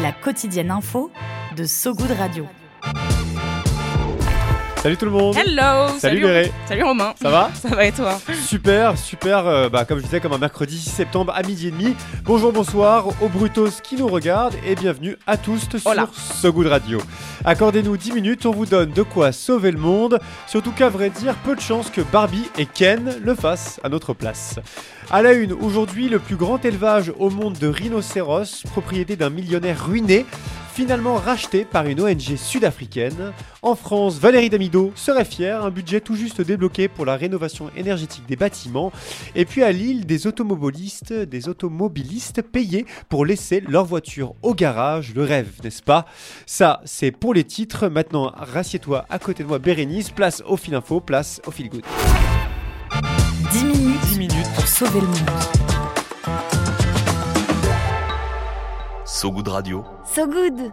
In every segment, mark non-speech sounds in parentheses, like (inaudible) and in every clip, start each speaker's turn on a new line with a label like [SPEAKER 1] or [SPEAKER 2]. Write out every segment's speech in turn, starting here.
[SPEAKER 1] La quotidienne info de So Good Radio.
[SPEAKER 2] Salut tout le monde
[SPEAKER 3] Hello
[SPEAKER 2] Salut Béré
[SPEAKER 3] Salut Romain
[SPEAKER 2] Ça va?
[SPEAKER 3] Ça va et toi?
[SPEAKER 2] Super, super, euh, bah, comme je disais, comme un mercredi 6 septembre à midi et demi. Bonjour, bonsoir aux brutos qui nous regardent et bienvenue à tous sur. So Good Radio. Accordez-nous 10 minutes, on vous donne de quoi sauver le monde, surtout qu'à vrai dire, peu de chances que Barbie et Ken le fassent à notre place. À la une, aujourd'hui, le plus grand élevage au monde de rhinocéros, propriété d'un millionnaire ruiné, finalement racheté par une ONG sud-africaine. En France, Valérie Damido serait fière, un budget tout juste débloqué pour la rénovation énergétique des bâtiments. Et puis à Lille, des automobilistes, des automobilistes payés pour laisser leur voiture au garage, le rêve, n'est-ce pas? Ça, c'est pour les titres. Maintenant, rassieds-toi à côté de moi, Bérénice, place au fil info, place au fil good.
[SPEAKER 1] 10 minutes,
[SPEAKER 2] 10 minutes
[SPEAKER 1] pour sauver le monde.
[SPEAKER 4] So Good Radio.
[SPEAKER 1] So Good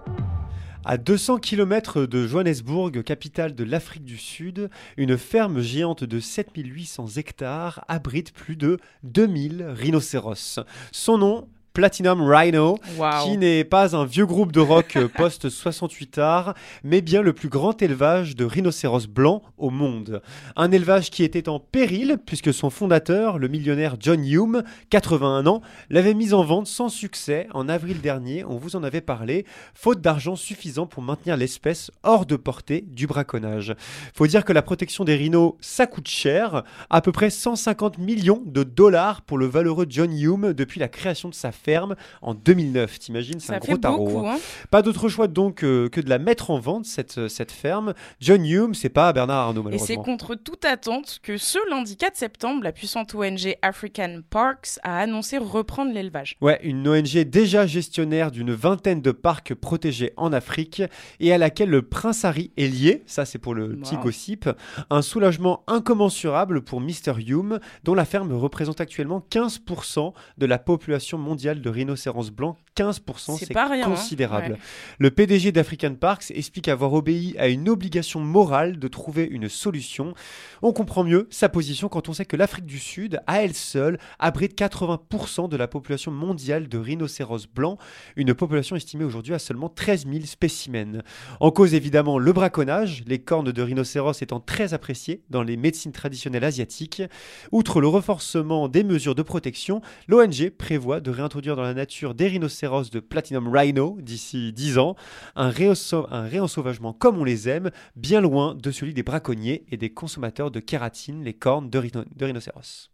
[SPEAKER 2] À 200 km de Johannesburg, capitale de l'Afrique du Sud, une ferme géante de 7800 hectares abrite plus de 2000 rhinocéros. Son nom Platinum Rhino, qui n'est pas un vieux groupe de rock euh, (laughs) post-68 art, mais bien le plus grand élevage de rhinocéros blancs au monde. Un élevage qui était en péril, puisque son fondateur, le millionnaire John Hume, 81 ans, l'avait mis en vente sans succès en avril dernier, on vous en avait parlé, faute d'argent suffisant pour maintenir l'espèce hors de portée du braconnage. Faut dire que la protection des rhinos, ça coûte cher, à peu près 150 millions de dollars pour le valeureux John Hume depuis la création de sa ferme en 2009. T'imagines, c'est un gros tarot.
[SPEAKER 3] beaucoup,
[SPEAKER 2] hein.
[SPEAKER 3] hein
[SPEAKER 2] Pas d'autre choix donc euh, que de la mettre en vente, cette, cette ferme. John Hume, c'est pas Bernard Arnault,
[SPEAKER 3] Et c'est
[SPEAKER 2] malheureusement.
[SPEAKER 3] contre toute attente que ce lundi 4 septembre, la puissante ONG African Parks a annoncé reprendre l'élevage.
[SPEAKER 2] Ouais, une ONG déjà gestionnaire d'une vingtaine de parcs protégés en Afrique et à laquelle le prince Harry est lié, ça c'est pour le petit
[SPEAKER 3] Wow.
[SPEAKER 2] gossip, un soulagement incommensurable pour Mr. Hume, dont la ferme représente actuellement 15% de la population mondiale de rhinocéros blancs. 15%,
[SPEAKER 3] C'est
[SPEAKER 2] c'est
[SPEAKER 3] pas rien, hein.
[SPEAKER 2] considérable.
[SPEAKER 3] Ouais.
[SPEAKER 2] Le PDG d'African Parks explique avoir obéi à une obligation morale de trouver une solution. On comprend mieux sa position quand on sait que l'Afrique du Sud, à elle seule, abrite 80% de la population mondiale de rhinocéros blancs, une population estimée aujourd'hui à seulement 13 000 spécimens. En cause évidemment le braconnage, les cornes de rhinocéros étant très appréciées dans les médecines traditionnelles asiatiques. Outre le renforcement des mesures de protection, l'ONG prévoit de réintroduire dans la nature des rhinocéros de Platinum Rhino d'ici 10 ans, un, réensauvagement comme on les aime, bien loin de celui des braconniers et des consommateurs de kératine, les cornes de rhinocéros.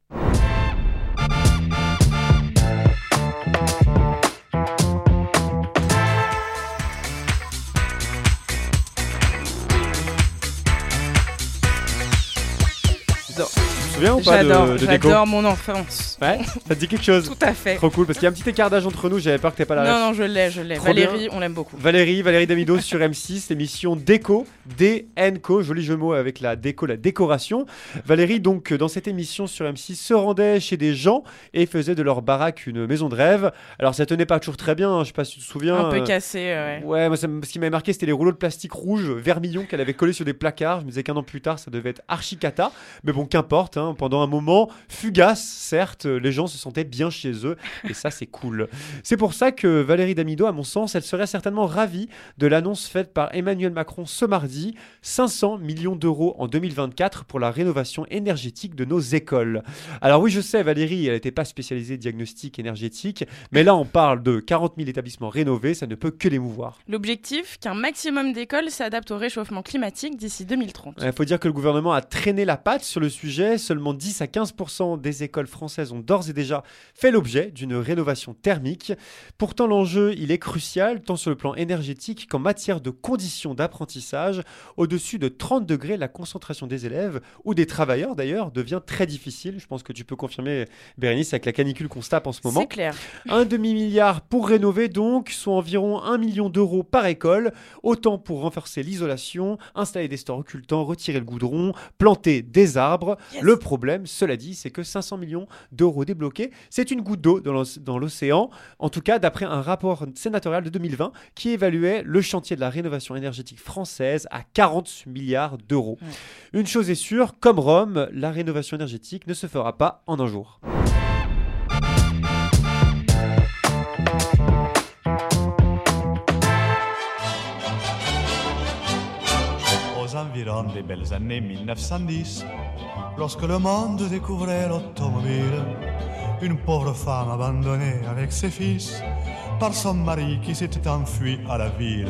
[SPEAKER 2] Souviens ou pas de,
[SPEAKER 3] J'adore,
[SPEAKER 2] de déco
[SPEAKER 3] j'adore mon enfance.
[SPEAKER 2] Ouais, ça te dit quelque chose
[SPEAKER 3] Tout à fait.
[SPEAKER 2] Trop cool, parce qu'il y a un petit écart d'âge entre nous, j'avais peur que t'aies pas la ref.
[SPEAKER 3] Non, non, je l'ai, je l'ai.
[SPEAKER 2] Trop
[SPEAKER 3] Valérie, on l'aime beaucoup.
[SPEAKER 2] Valérie, Valérie Damido sur M6, l'émission Déco, D-N-Co, joli jeu de mots avec la déco, la décoration. Valérie, donc, euh, dans cette émission sur M6, se rendait chez des gens et faisait de leur baraque une maison de rêve. Alors, ça tenait pas toujours très bien, hein, je sais pas si tu te souviens.
[SPEAKER 3] Un peu cassé, ouais.
[SPEAKER 2] Ouais, moi, ça ce qui m'avait marqué, c'était les rouleaux de plastique rouge, vermillon qu'elle avait collés sur des placards. Je me disais qu'un an plus tard, ça devait être archi cata. Mais bon, qu'importe, hein, pendant un moment fugace, certes, les gens se sentaient bien chez eux. Et ça, c'est cool. C'est pour ça que Valérie Damido, à mon sens, elle serait certainement ravie de l'annonce faite par Emmanuel Macron ce mardi 500 millions d'euros en 2024 pour la rénovation énergétique de nos écoles. Alors, oui, je sais, Valérie, elle n'était pas spécialisée diagnostic énergétique, mais là, on parle de 40 000 établissements rénovés, ça ne peut que l'émouvoir.
[SPEAKER 3] L'objectif, qu'un maximum d'écoles s'adaptent au réchauffement climatique d'ici 2030.
[SPEAKER 2] Il faut dire que le gouvernement a traîné la patte sur le sujet, seulement seulement 10 à 15% des écoles françaises ont d'ores et déjà fait l'objet d'une rénovation thermique. Pourtant, l'enjeu, il est crucial, tant sur le plan énergétique qu'en matière de conditions d'apprentissage. Au-dessus de 30 degrés, la concentration des élèves, ou des travailleurs d'ailleurs, devient très difficile. Je pense que tu peux confirmer, Bérénice, avec la canicule qu'on se tape en ce moment.
[SPEAKER 3] C'est clair.
[SPEAKER 2] Un demi-milliard pour rénover donc, soit environ un million d'euros par école. Autant pour renforcer l'isolation, installer des stores occultants, retirer le goudron, planter des arbres.
[SPEAKER 3] Yes.
[SPEAKER 2] Le problème, cela dit, c'est que 500 millions d'euros débloqués, c'est une goutte d'eau dans l'océan. En tout cas, d'après un rapport sénatorial de 2020 qui évaluait le chantier de la rénovation énergétique française à 40 milliards d'euros. Une chose est sûre, comme Rome, la rénovation énergétique ne se fera pas en un jour.
[SPEAKER 5] Aux environs des belles années 1910, lorsque le monde découvrait l'automobile, une pauvre femme abandonnée avec ses fils par son mari qui s'était enfui à la ville.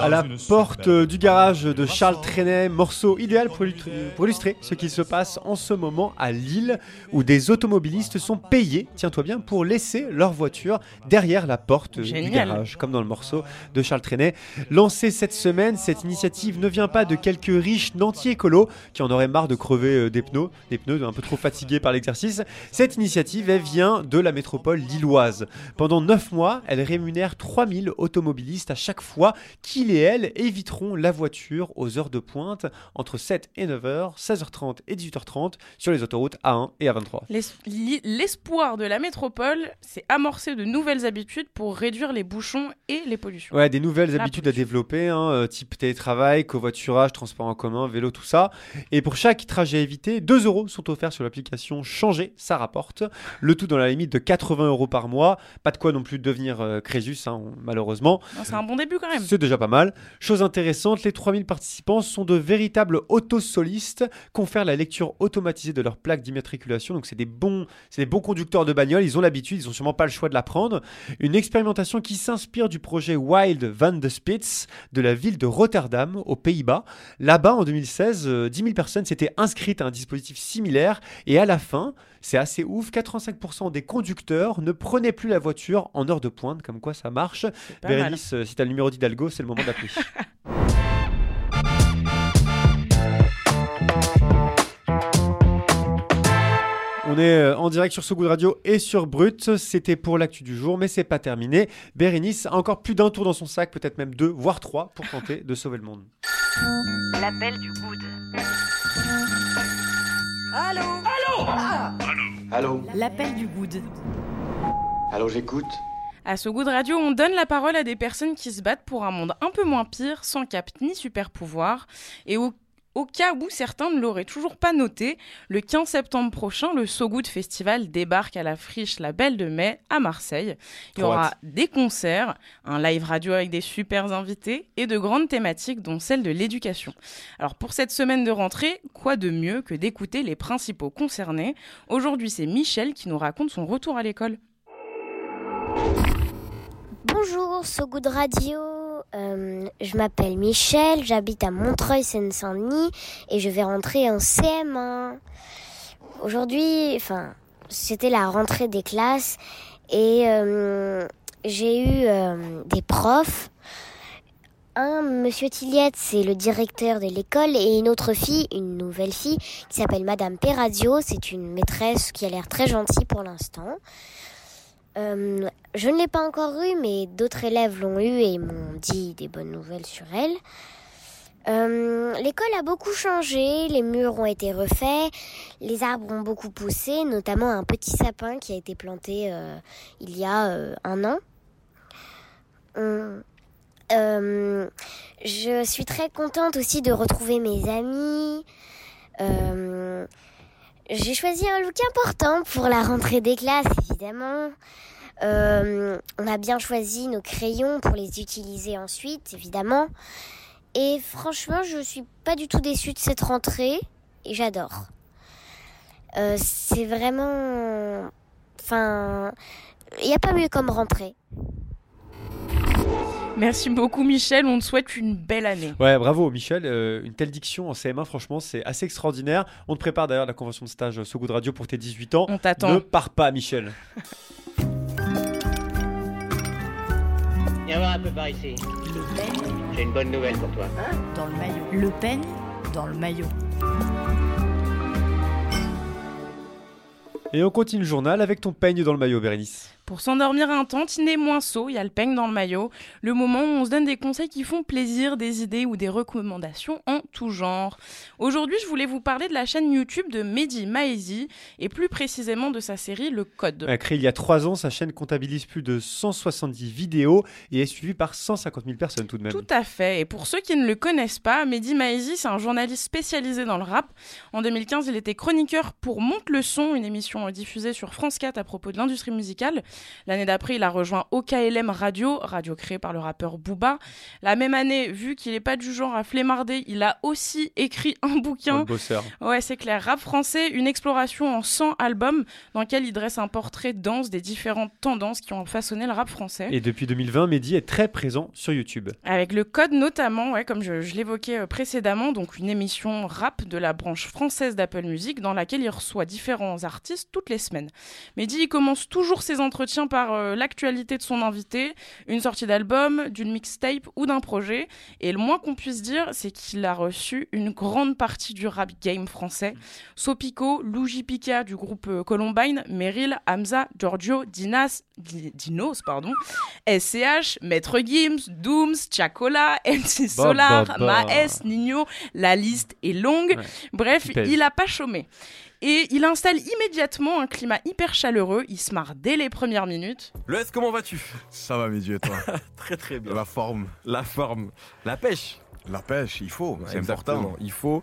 [SPEAKER 2] À la porte du garage de Charles Trenet, morceau idéal pour illustrer, pour illustrer ce qui se passe en ce moment à Lille, où des automobilistes sont payés, tiens-toi bien, pour laisser leur voiture derrière la porte du garage, comme dans le morceau de Charles Trenet. Lancée cette semaine, cette initiative ne vient pas de quelques riches nantis écolos qui en auraient marre de crever euh, des pneus, des pneus un peu trop fatigués par l'exercice. Cette initiative, elle vient de la métropole lilloise. Pendant 9 mois, elle rémunère 3000 automobilistes à chaque fois qu'ils et elles éviteront la voiture aux heures de pointe entre 7 et 9h, 16h30 et 18h30 sur les autoroutes A1 et A23.
[SPEAKER 3] L'es- li- L'espoir de la métropole, c'est amorcer de nouvelles habitudes pour réduire les bouchons et les pollutions.
[SPEAKER 2] Ouais, des nouvelles
[SPEAKER 3] La
[SPEAKER 2] habitudes à développer, hein, euh, type télétravail, covoiturage, transport en commun, vélo, tout ça. Et pour chaque trajet évité, 2 euros sont offerts sur l'application Changer, ça rapporte. Le tout dans la limite de 80 euros par mois. Pas de quoi non plus devenir euh, Crésus, hein, malheureusement.
[SPEAKER 3] C'est un bon début quand même.
[SPEAKER 2] C'est déjà pas mal. Chose intéressante, les 3000 participants sont de véritables autosolistes, confèrent la lecture automatisée de leur plaque d'immatriculation. Donc c'est des bons, c'est des bons conducteurs de bagnole. Ils ont l'habitude, ils ont sûrement pas le choix de l'apprendre. Une expérimentation qui s'inspire du projet Wild van de Spitz de la ville de Rotterdam aux Pays-Bas. Là-bas, en 2016, euh, 10 000 personnes s'étaient inscrites à un dispositif similaire et à la fin, c'est assez ouf, 85% des conducteurs ne prenaient plus la voiture en heure de pointe, comme quoi ça marche.
[SPEAKER 3] Mal.
[SPEAKER 2] Bérénice, euh, si t'as le numéro d'Hidalgo, c'est le moment d'appeler. (laughs) On est euh, en direct sur So Good Radio et sur Brut. C'était pour l'actu du jour, mais c'est pas terminé. Bérénice a encore plus d'un tour dans son sac, peut-être même deux, voire trois, pour tenter de sauver le monde.
[SPEAKER 1] L'appel du good.
[SPEAKER 6] Allô?
[SPEAKER 1] L'appel du good.
[SPEAKER 6] Allô, j'écoute
[SPEAKER 3] À ce goût de radio, on donne la parole à des personnes qui se battent pour un monde un peu moins pire, sans cap ni super pouvoir. Et au, au cas où certains ne l'auraient toujours pas noté, le 15 septembre prochain, le So Good Festival débarque à la friche La Belle de Mai à Marseille. Il y aura des concerts, un live radio avec des super invités et de grandes thématiques dont celle de l'éducation. Alors pour cette semaine de rentrée, quoi de mieux que d'écouter les principaux concernés? Aujourd'hui, c'est Michel qui nous raconte son retour à l'école.
[SPEAKER 7] Bonjour, So Good Radio. Euh, je m'appelle Michel, j'habite à Montreuil-Seine-Saint-Denis et je vais rentrer en CM1. Aujourd'hui, c'était la rentrée des classes et euh, j'ai eu euh, des profs. Un, Monsieur Tilliette, c'est le directeur de l'école, et une autre fille, une nouvelle fille, qui s'appelle Madame Perrazio. C'est une maîtresse qui a l'air très gentille pour l'instant. Euh, je ne l'ai pas encore eu, mais d'autres élèves l'ont eu et m'ont dit des bonnes nouvelles sur elle. Euh, L'école a beaucoup changé, les murs ont été refaits, les arbres ont beaucoup poussé, notamment un petit sapin qui a été planté euh, il y a un an. Je suis très contente aussi de retrouver mes amis. J'ai choisi un look important pour la rentrée des classes, évidemment. Euh, on a bien choisi nos crayons pour les utiliser ensuite, évidemment. Et franchement, je suis pas du tout déçue de cette rentrée et j'adore. Euh, c'est vraiment. Enfin. Il n'y a pas mieux comme rentrée.
[SPEAKER 3] Merci beaucoup Michel, on te souhaite une belle année.
[SPEAKER 2] Ouais, bravo Michel. Euh, une telle diction en CM1, franchement, c'est assez extraordinaire. On te prépare d'ailleurs la convention de stage So Good Radio pour tes 18 ans.
[SPEAKER 3] On t'attend.
[SPEAKER 2] Ne pars pas, Michel.
[SPEAKER 8] Viens voir un peu par ici.
[SPEAKER 1] Le peigne
[SPEAKER 8] J'ai une bonne nouvelle pour toi.
[SPEAKER 1] dans le maillot. Le peigne dans le maillot.
[SPEAKER 2] Et on continue le journal avec ton peigne dans le maillot, Bérénice.
[SPEAKER 3] Pour s'endormir un tantinet moins saut, il y a le peigne dans le maillot, le moment où on se donne des conseils qui font plaisir, des idées ou des recommandations en tout genre. Aujourd'hui, je voulais vous parler de la chaîne YouTube de Mehdi Maizi et plus précisément de sa série Le Code.
[SPEAKER 2] Créée il y a 3 ans, sa chaîne comptabilise plus de 170 vidéos et est suivie par 150 000 personnes tout de même.
[SPEAKER 3] Tout à fait. Et pour ceux qui ne le connaissent pas, Mehdi Maizi, c'est un journaliste spécialisé dans le rap. En 2015, il était chroniqueur pour Monte le son, une émission diffusée sur France 4 à propos de l'industrie musicale. L'année d'après, il a rejoint OKLM Radio, radio créée par le rappeur Booba. La même année, vu qu'il n'est pas du genre à flemmarder, il a aussi écrit (laughs) un bouquin.
[SPEAKER 2] bosseur.
[SPEAKER 3] Ouais, c'est clair. Rap français, une exploration en 100 albums dans lequel il dresse un portrait dense des différentes tendances qui ont façonné le rap français.
[SPEAKER 2] Et depuis 2020, Mehdi est très présent sur YouTube.
[SPEAKER 3] Avec le code notamment, ouais, comme je, je l'évoquais euh, précédemment, donc une émission rap de la branche française d'Apple Music dans laquelle il reçoit différents artistes toutes les semaines. Mehdi, il commence toujours ses entretiens par euh, l'actualité de son invité, une sortie d'album, d'une mixtape ou d'un projet. Et le moins qu'on puisse dire, c'est qu'il a reçu une grande partie du rap game français. Sopico, Luigi Pica du groupe euh, Columbine, Meryl, Hamza, Giorgio, Dinas, Di- Dinos, pardon, SCH, Maître Gims, Dooms, Chacola, (laughs) MC Solar,
[SPEAKER 2] Bah, bah, bah.
[SPEAKER 3] Maes, Nino, la liste est longue.
[SPEAKER 2] Ouais.
[SPEAKER 3] Bref, il a pas chômé. Et il installe immédiatement un climat hyper chaleureux, il se marre dès les premières minutes.
[SPEAKER 9] Le S, comment vas-tu?
[SPEAKER 10] Ça va, Mehdi, et toi? (laughs)
[SPEAKER 9] Très très bien.
[SPEAKER 10] La forme,
[SPEAKER 9] La forme, la pêche.
[SPEAKER 10] la pêche, il faut, c'est important.
[SPEAKER 9] Il faut.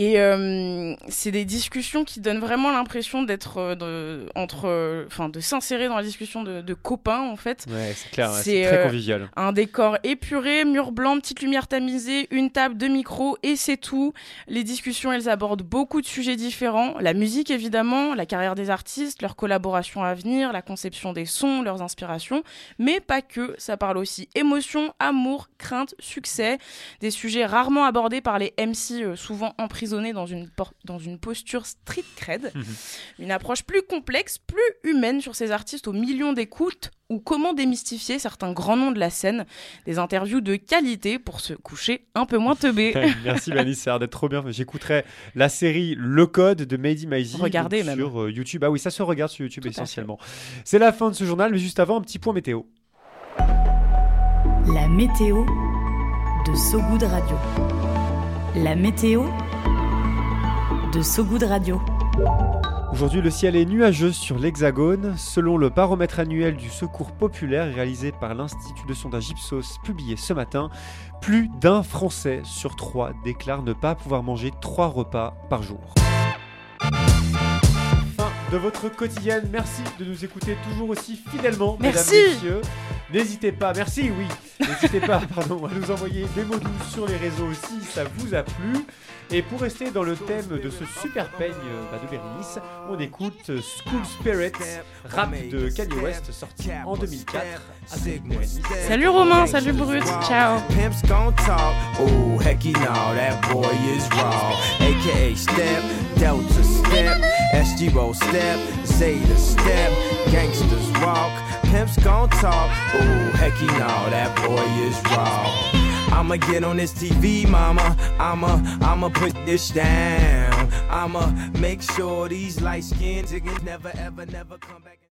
[SPEAKER 3] Et euh, c'est des discussions qui donnent vraiment l'impression d'être euh, entre, euh, enfin, de s'insérer dans la discussion de, de copains en fait.
[SPEAKER 2] Ouais, c'est clair,
[SPEAKER 3] C'est,
[SPEAKER 2] très
[SPEAKER 3] euh,
[SPEAKER 2] convivial.
[SPEAKER 3] Un décor épuré, mur blanc, petite lumière tamisée, une table, deux micros et c'est tout. Les discussions, elles abordent beaucoup de sujets différents. La musique évidemment, la carrière des artistes, leurs collaborations à venir, la conception des sons, leurs inspirations, mais pas que. Ça parle aussi émotion, amour, crainte, succès, des sujets rarement abordés par les MC, souvent emprisonnés dans une, por- dans une posture street cred. Une approche plus complexe, plus humaine sur ces artistes aux millions d'écoutes ou comment démystifier certains grands noms de la scène. Des interviews de qualité pour se coucher un peu moins teubé. (laughs)
[SPEAKER 2] Merci Malice, ça a l'air d'être trop bien. J'écouterai la série Le Code de Mehdi Maizi
[SPEAKER 3] Regardez même.
[SPEAKER 2] sur euh, YouTube. Ah oui, ça se regarde sur YouTube
[SPEAKER 3] Tout
[SPEAKER 2] essentiellement. C'est la fin de ce journal, mais juste avant, un petit point météo.
[SPEAKER 1] La météo de Sogoud Radio. La météo de Sogoud Radio.
[SPEAKER 2] Aujourd'hui, le ciel est nuageux sur l'Hexagone. Selon le baromètre annuel du Secours populaire réalisé par l'Institut de sondage Ipsos publié ce matin, plus d'un Français sur trois déclare ne pas pouvoir manger trois repas par jour. Fin de votre quotidienne. Merci de nous écouter toujours aussi fidèlement,
[SPEAKER 3] Merci.
[SPEAKER 2] mesdames, messieurs. N'hésitez pas, merci, oui, n'hésitez pas, (laughs) pardon, à nous envoyer des mots doux sur les réseaux si ça vous a plu. Et pour rester dans le thème de ce super peigne euh, bah, de Bérénice, on écoute euh, School Spirit, rap de Kanye West, sorti en 2004. avec Bérénice.
[SPEAKER 3] Salut Romain, salut Brut, ciao.
[SPEAKER 11] Pimps talk. No, that boy is raw. AKA Step, Delta Step, SG Roll Step, Zeta Step, Gangsters Walk. Pimps gon' talk. Ooh, hecky no, that boy is raw. I'ma get on this TV, mama. I'ma, I'ma put this down. I'ma make sure these light skinned niggas never, ever, never come back.